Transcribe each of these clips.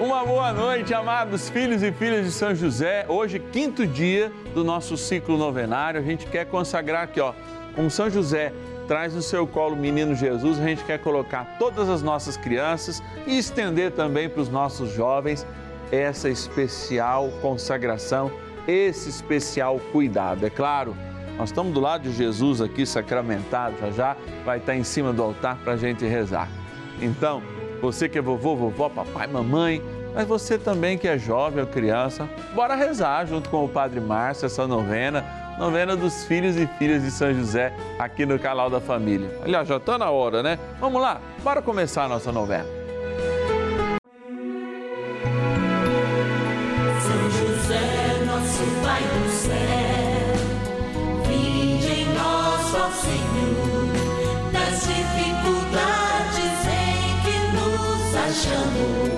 Uma boa noite, amados filhos e filhas de São José. Hoje, quinto dia do nosso ciclo novenário. A gente quer consagrar aqui, ó, como São José traz no seu colo o menino Jesus, a gente quer colocar todas as nossas crianças e estender também para os nossos jovens essa especial consagração, esse especial cuidado. É claro, nós estamos do lado de Jesus aqui sacramentado, já já vai estar em cima do altar para a gente rezar. Então, você que é vovô, vovó, papai, mamãe, mas você também que é jovem ou criança, bora rezar junto com o Padre Márcio essa novena, novena dos filhos e filhas de São José, aqui no canal da família. Aliás, já está na hora, né? Vamos lá, bora começar a nossa novena. Senhor, nas dificuldades nos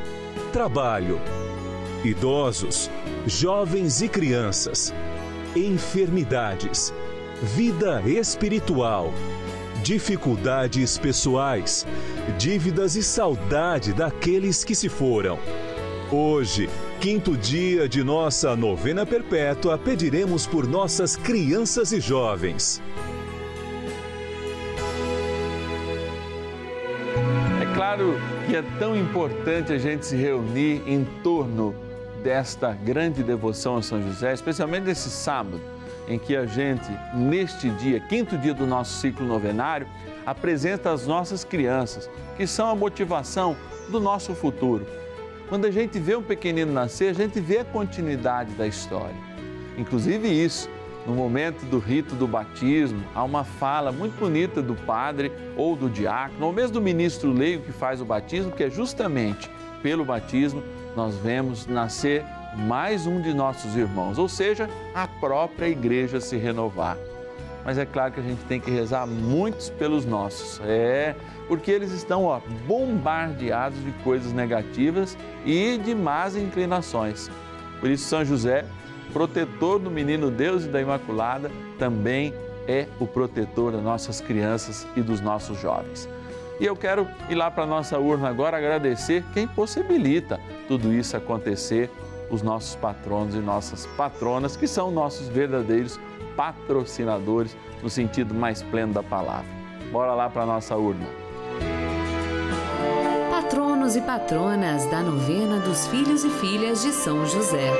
trabalho, idosos, jovens e crianças, enfermidades, vida espiritual, dificuldades pessoais, dívidas e saudade daqueles que se foram. Hoje, quinto dia de nossa novena perpétua, pediremos por nossas crianças e jovens. É claro que é tão importante a gente se reunir em torno desta grande devoção a São José, especialmente nesse sábado, em que a gente, neste dia, quinto dia do nosso ciclo novenário, apresenta as nossas crianças, que são a motivação do nosso futuro. Quando a gente vê um pequenino nascer, a gente vê a continuidade da história. Inclusive isso, no momento do rito do batismo, há uma fala muito bonita do padre ou do diácono, ou mesmo do ministro leigo que faz o batismo, que é justamente pelo batismo nós vemos nascer mais um de nossos irmãos, ou seja, a própria igreja se renovar. Mas é claro que a gente tem que rezar muitos pelos nossos, é, porque eles estão ó, bombardeados de coisas negativas e de más inclinações. Por isso, São José, protetor do menino Deus e da Imaculada, também é o protetor das nossas crianças e dos nossos jovens. E eu quero ir lá para a nossa urna agora agradecer quem possibilita tudo isso acontecer, os nossos patronos e nossas patronas, que são nossos verdadeiros patrocinadores no sentido mais pleno da palavra. Bora lá para a nossa urna. Patronos e patronas da novena dos filhos e filhas de São José.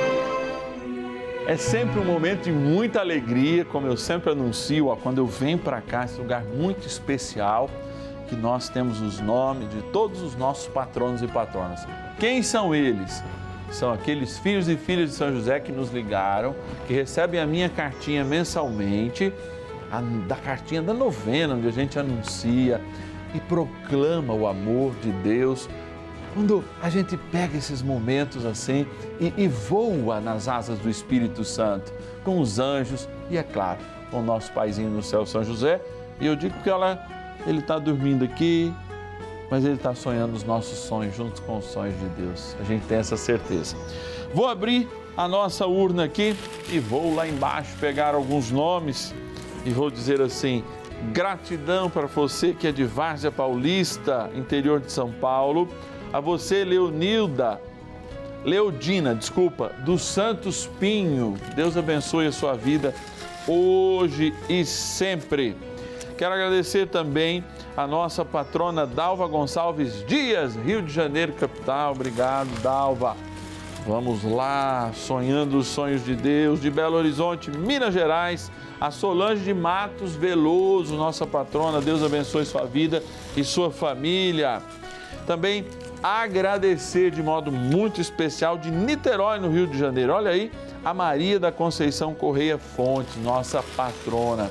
É sempre um momento de muita alegria, como eu sempre anuncio, ó, quando eu venho para cá, esse lugar muito especial, que nós temos os nomes de todos os nossos patronos e patronas. Quem são eles? São aqueles filhos e filhas de São José que nos ligaram, que recebem a minha cartinha mensalmente, a, da cartinha da novena, onde a gente anuncia e proclama o amor de Deus. Quando a gente pega esses momentos assim e, e voa nas asas do Espírito Santo, com os anjos e, é claro, com o nosso paizinho no céu, São José, e eu digo que ela, ele está dormindo aqui, mas ele está sonhando os nossos sonhos juntos com os sonhos de Deus. A gente tem essa certeza. Vou abrir a nossa urna aqui e vou lá embaixo pegar alguns nomes e vou dizer assim: gratidão para você que é de Várzea Paulista, interior de São Paulo, a você, Leonilda, Leodina, desculpa, do Santos Pinho. Deus abençoe a sua vida hoje e sempre. Quero agradecer também a nossa patrona Dalva Gonçalves Dias, Rio de Janeiro, capital. Obrigado, Dalva. Vamos lá, sonhando os sonhos de Deus, de Belo Horizonte, Minas Gerais, a Solange de Matos Veloso, nossa patrona. Deus abençoe sua vida e sua família. Também agradecer de modo muito especial de Niterói, no Rio de Janeiro. Olha aí, a Maria da Conceição Correia Fonte, nossa patrona.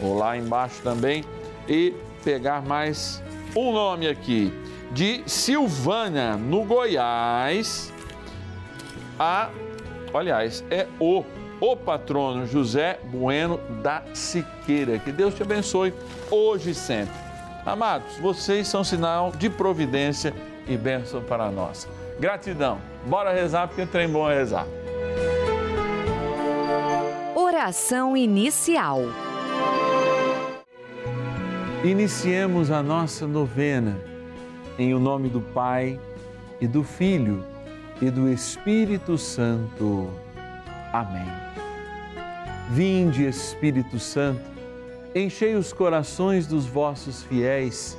Vou lá embaixo também e pegar mais um nome aqui de Silvânia, no Goiás. A, aliás, é o o patrono José Bueno da Siqueira. Que Deus te abençoe hoje e sempre. Amados, vocês são sinal de providência e bênção para nós. Gratidão. Bora rezar porque o trem bom é rezar. Oração inicial. Iniciemos a nossa novena em o nome do Pai e do Filho e do Espírito Santo. Amém. Vinde, Espírito Santo, enchei os corações dos vossos fiéis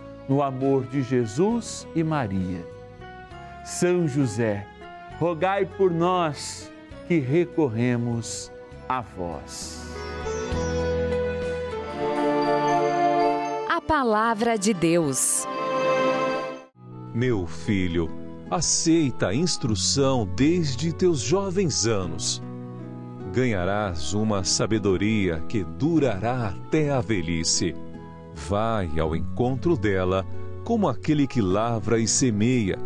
no amor de Jesus e Maria. São José, rogai por nós que recorremos a vós. A palavra de Deus. Meu filho, aceita a instrução desde teus jovens anos. Ganharás uma sabedoria que durará até a velhice. Vai ao encontro dela como aquele que lavra e semeia,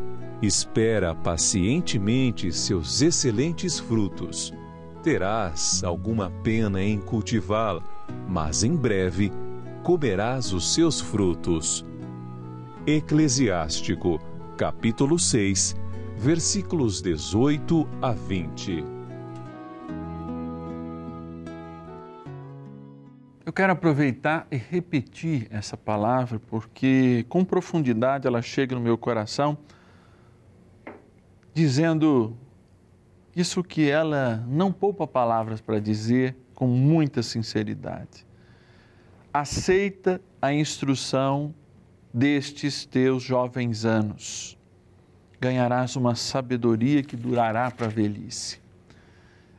espera pacientemente seus excelentes frutos. Terás alguma pena em cultivá-la, mas em breve comerás os seus frutos. Eclesiástico, capítulo 6, versículos 18 a 20. Quero aproveitar e repetir essa palavra porque, com profundidade, ela chega no meu coração, dizendo isso que ela não poupa palavras para dizer com muita sinceridade. Aceita a instrução destes teus jovens anos. Ganharás uma sabedoria que durará para a velhice.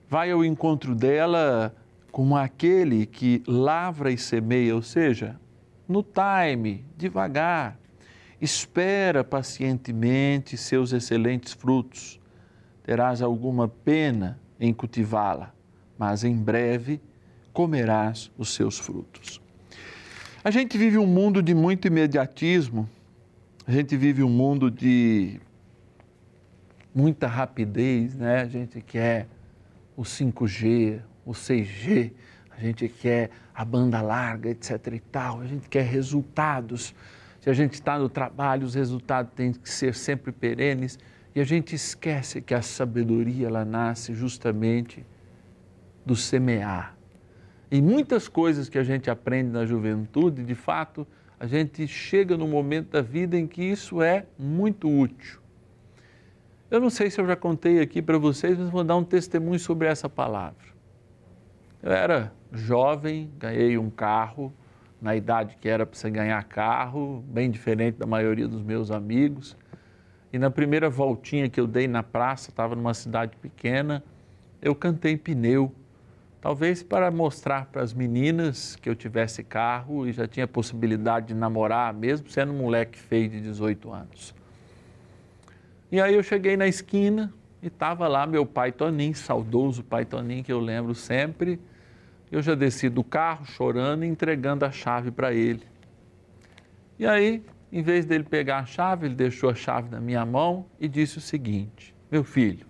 Vai ao encontro dela como aquele que lavra e semeia, ou seja, no time, devagar, espera pacientemente seus excelentes frutos. Terás alguma pena em cultivá-la, mas em breve comerás os seus frutos. A gente vive um mundo de muito imediatismo, A gente vive um mundo de muita rapidez, né? A gente quer o 5G, o 6G, a gente quer a banda larga, etc e tal, a gente quer resultados. Se a gente está no trabalho, os resultados têm que ser sempre perenes e a gente esquece que a sabedoria ela nasce justamente do semear. E muitas coisas que a gente aprende na juventude, de fato, a gente chega no momento da vida em que isso é muito útil. Eu não sei se eu já contei aqui para vocês, mas vou dar um testemunho sobre essa palavra. Eu era jovem, ganhei um carro, na idade que era para você ganhar carro, bem diferente da maioria dos meus amigos. E na primeira voltinha que eu dei na praça, estava numa cidade pequena, eu cantei pneu. Talvez para mostrar para as meninas que eu tivesse carro e já tinha possibilidade de namorar, mesmo sendo um moleque feio de 18 anos. E aí eu cheguei na esquina e estava lá meu pai Toninho, saudoso pai Toninho, que eu lembro sempre. Eu já desci do carro chorando e entregando a chave para ele. E aí, em vez dele pegar a chave, ele deixou a chave na minha mão e disse o seguinte: Meu filho,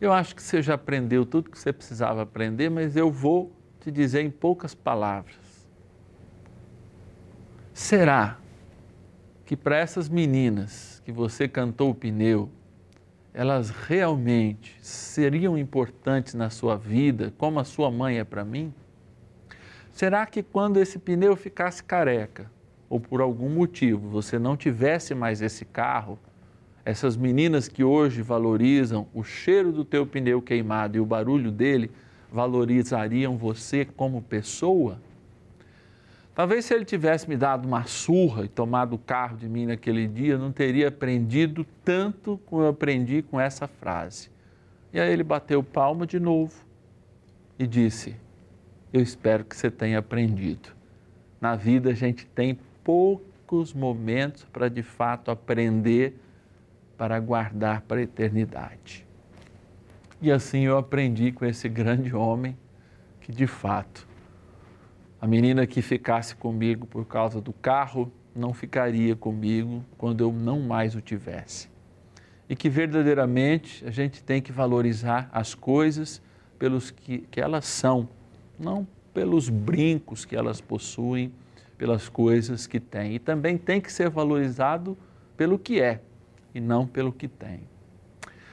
eu acho que você já aprendeu tudo que você precisava aprender, mas eu vou te dizer em poucas palavras. Será que para essas meninas que você cantou o pneu, elas realmente seriam importantes na sua vida, como a sua mãe é para mim? Será que quando esse pneu ficasse careca, ou por algum motivo você não tivesse mais esse carro, essas meninas que hoje valorizam o cheiro do teu pneu queimado e o barulho dele, valorizariam você como pessoa? Talvez se ele tivesse me dado uma surra e tomado o carro de mim naquele dia, eu não teria aprendido tanto como eu aprendi com essa frase. E aí ele bateu palma de novo e disse: Eu espero que você tenha aprendido. Na vida a gente tem poucos momentos para de fato aprender para guardar para a eternidade. E assim eu aprendi com esse grande homem que de fato a menina que ficasse comigo por causa do carro não ficaria comigo quando eu não mais o tivesse. E que verdadeiramente a gente tem que valorizar as coisas pelos que, que elas são, não pelos brincos que elas possuem, pelas coisas que têm. E também tem que ser valorizado pelo que é e não pelo que tem.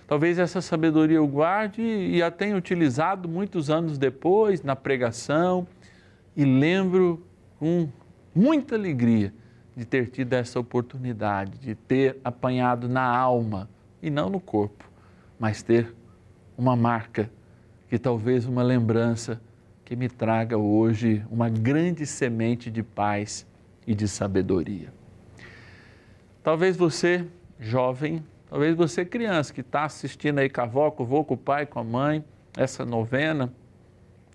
Talvez essa sabedoria eu guarde e a tenha utilizado muitos anos depois na pregação e lembro com muita alegria de ter tido essa oportunidade, de ter apanhado na alma e não no corpo, mas ter uma marca, que talvez uma lembrança que me traga hoje uma grande semente de paz e de sabedoria. Talvez você, jovem, talvez você, criança, que está assistindo aí com a avó, com o com o pai, com a mãe, essa novena,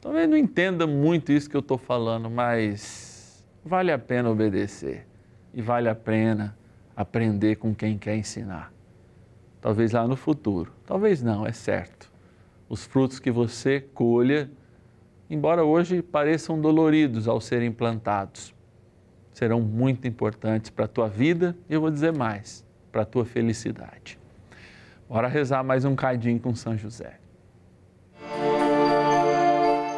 Talvez não entenda muito isso que eu estou falando, mas vale a pena obedecer e vale a pena aprender com quem quer ensinar. Talvez lá no futuro, talvez não, é certo. Os frutos que você colha, embora hoje pareçam doloridos ao serem plantados, serão muito importantes para a tua vida e eu vou dizer mais, para a tua felicidade. Bora rezar mais um cadinho com São José.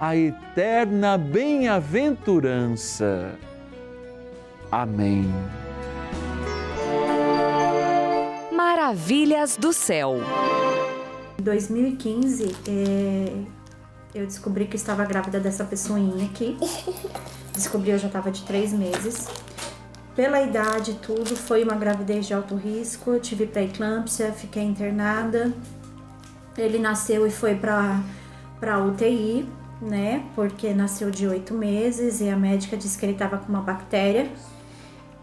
a eterna bem-aventurança. Amém. Maravilhas do céu. Em 2015, é, eu descobri que estava grávida dessa pessoinha aqui. Descobri eu já estava de três meses. Pela idade e tudo, foi uma gravidez de alto risco. Eu tive pré-eclâmpsia, fiquei internada. Ele nasceu e foi para para UTI, né? Porque nasceu de oito meses e a médica disse que ele estava com uma bactéria.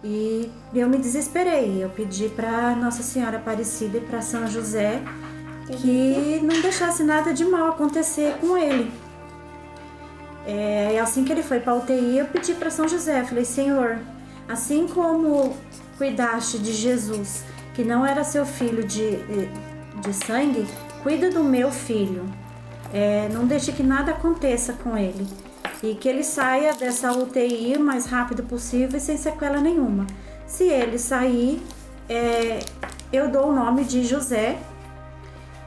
E eu me desesperei. Eu pedi para Nossa Senhora Aparecida e para São José que não deixasse nada de mal acontecer com ele. É, assim que ele foi para UTI, eu pedi para São José, falei: Senhor, assim como cuidaste de Jesus, que não era seu filho de, de sangue, cuida do meu filho. É, não deixe que nada aconteça com ele e que ele saia dessa UTI o mais rápido possível e sem sequela nenhuma. Se ele sair, é, eu dou o nome de José,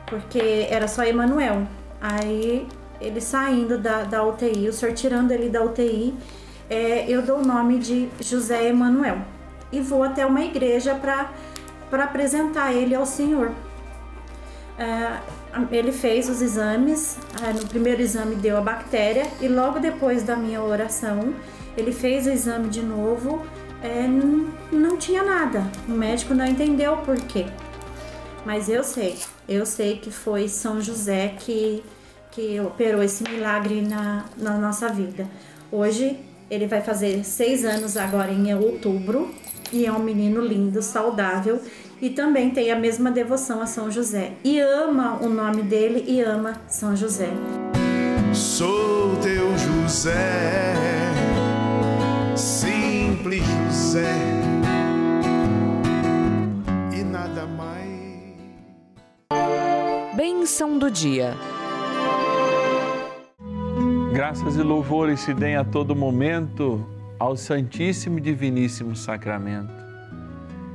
porque era só Emanuel. Aí ele saindo da, da UTI, o senhor tirando ele da UTI, é, eu dou o nome de José Emanuel e vou até uma igreja para apresentar ele ao Senhor. É, ele fez os exames, ah, no primeiro exame deu a bactéria e logo depois da minha oração ele fez o exame de novo, é, não, tinha nada. O médico não entendeu o porquê. Mas eu sei, eu sei que foi São José que, que operou esse milagre na, na nossa vida. Hoje ele vai fazer seis anos agora em outubro e é um menino lindo, saudável e também tem a mesma devoção a São José e ama o nome dele e ama São José. Sou teu José, simples José, e nada mais. Bênção do dia. Graças e louvores se deem a todo momento ao Santíssimo e Diviníssimo Sacramento.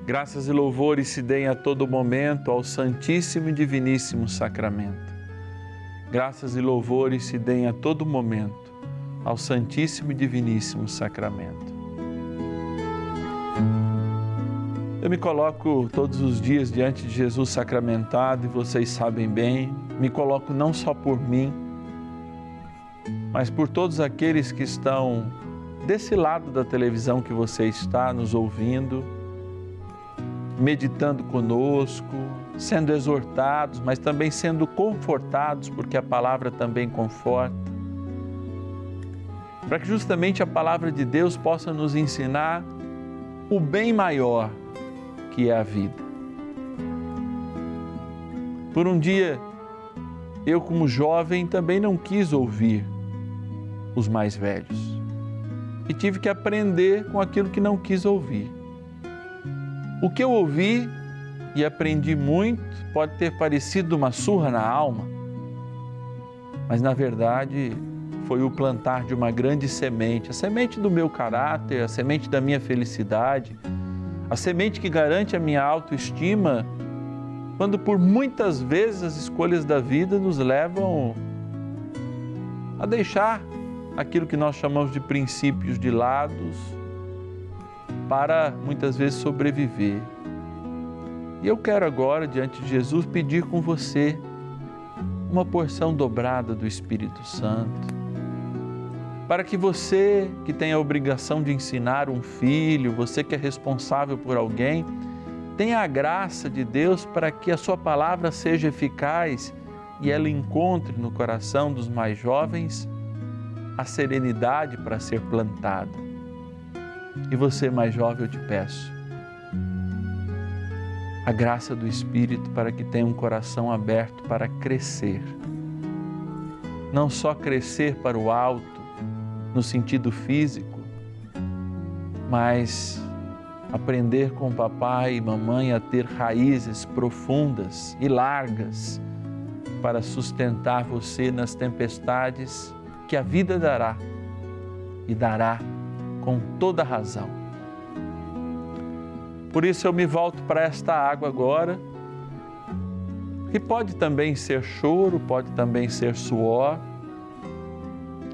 Graças e louvores se deem a todo momento ao Santíssimo e Diviníssimo Sacramento. Graças e louvores se deem a todo momento ao Santíssimo e Diviníssimo Sacramento. Eu me coloco todos os dias diante de Jesus sacramentado e vocês sabem bem, me coloco não só por mim, mas por todos aqueles que estão desse lado da televisão que você está nos ouvindo, meditando conosco, sendo exortados, mas também sendo confortados, porque a palavra também conforta. Para que justamente a palavra de Deus possa nos ensinar o bem maior que é a vida. Por um dia, eu, como jovem, também não quis ouvir os mais velhos e tive que aprender com aquilo que não quis ouvir. O que eu ouvi e aprendi muito pode ter parecido uma surra na alma, mas na verdade foi o plantar de uma grande semente, a semente do meu caráter, a semente da minha felicidade, a semente que garante a minha autoestima, quando por muitas vezes as escolhas da vida nos levam a deixar aquilo que nós chamamos de princípios de lados para muitas vezes sobreviver. E eu quero agora, diante de Jesus, pedir com você uma porção dobrada do Espírito Santo, para que você que tem a obrigação de ensinar um filho, você que é responsável por alguém, tenha a graça de Deus para que a sua palavra seja eficaz e ela encontre no coração dos mais jovens a serenidade para ser plantada. E você, mais jovem, eu te peço a graça do Espírito para que tenha um coração aberto para crescer. Não só crescer para o alto, no sentido físico, mas aprender com papai e mamãe a ter raízes profundas e largas para sustentar você nas tempestades que a vida dará e dará com toda razão. Por isso eu me volto para esta água agora, que pode também ser choro, pode também ser suor,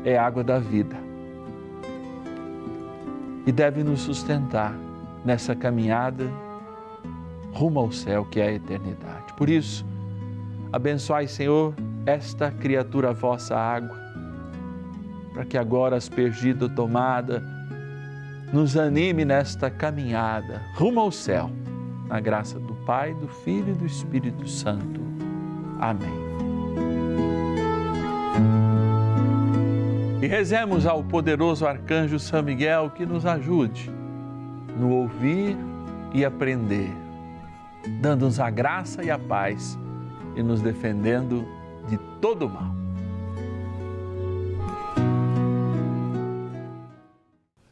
é água da vida. E deve nos sustentar nessa caminhada rumo ao céu que é a eternidade. Por isso, abençoai, Senhor, esta criatura vossa água, para que agora aspergida tomada, nos anime nesta caminhada rumo ao céu, na graça do Pai, do Filho e do Espírito Santo. Amém. E rezemos ao poderoso arcanjo São Miguel que nos ajude no ouvir e aprender, dando-nos a graça e a paz e nos defendendo de todo mal.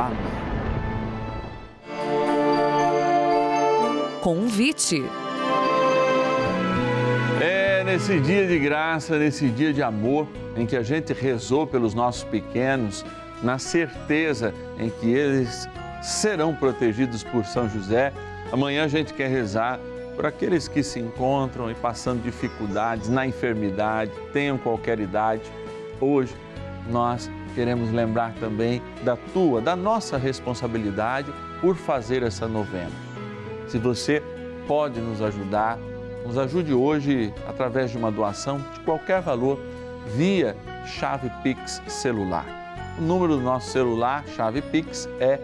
Amém. Convite. É nesse dia de graça, nesse dia de amor, em que a gente rezou pelos nossos pequenos, na certeza em que eles serão protegidos por São José. Amanhã a gente quer rezar por aqueles que se encontram e passando dificuldades na enfermidade, tenham qualquer idade. Hoje nós queremos lembrar também da tua, da nossa responsabilidade por fazer essa novena. Se você pode nos ajudar, nos ajude hoje através de uma doação de qualquer valor via chave Pix celular. O número do nosso celular, chave Pix, é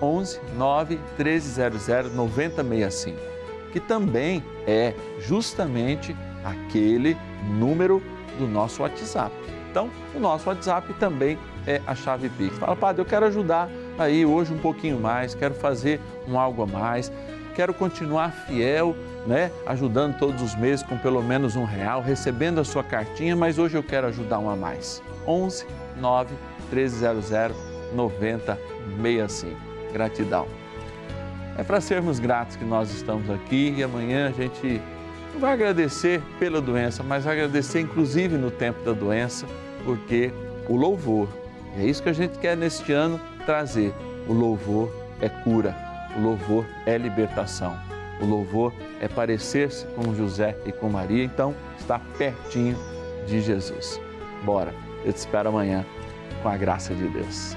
11 9 1300 9065, que também é justamente aquele número do nosso WhatsApp. Então, o nosso WhatsApp também é a chave Pix. Fala, padre, eu quero ajudar aí hoje um pouquinho mais, quero fazer um algo a mais, quero continuar fiel, né? Ajudando todos os meses com pelo menos um real, recebendo a sua cartinha, mas hoje eu quero ajudar um a mais. 11 9 1300 9065. Gratidão. É para sermos gratos que nós estamos aqui e amanhã a gente não vai agradecer pela doença, mas vai agradecer inclusive no tempo da doença, porque o louvor, é isso que a gente quer neste ano trazer. O louvor é cura, o louvor é libertação, o louvor é parecer-se com José e com Maria, então está pertinho de Jesus. Bora, eu te espero amanhã com a graça de Deus.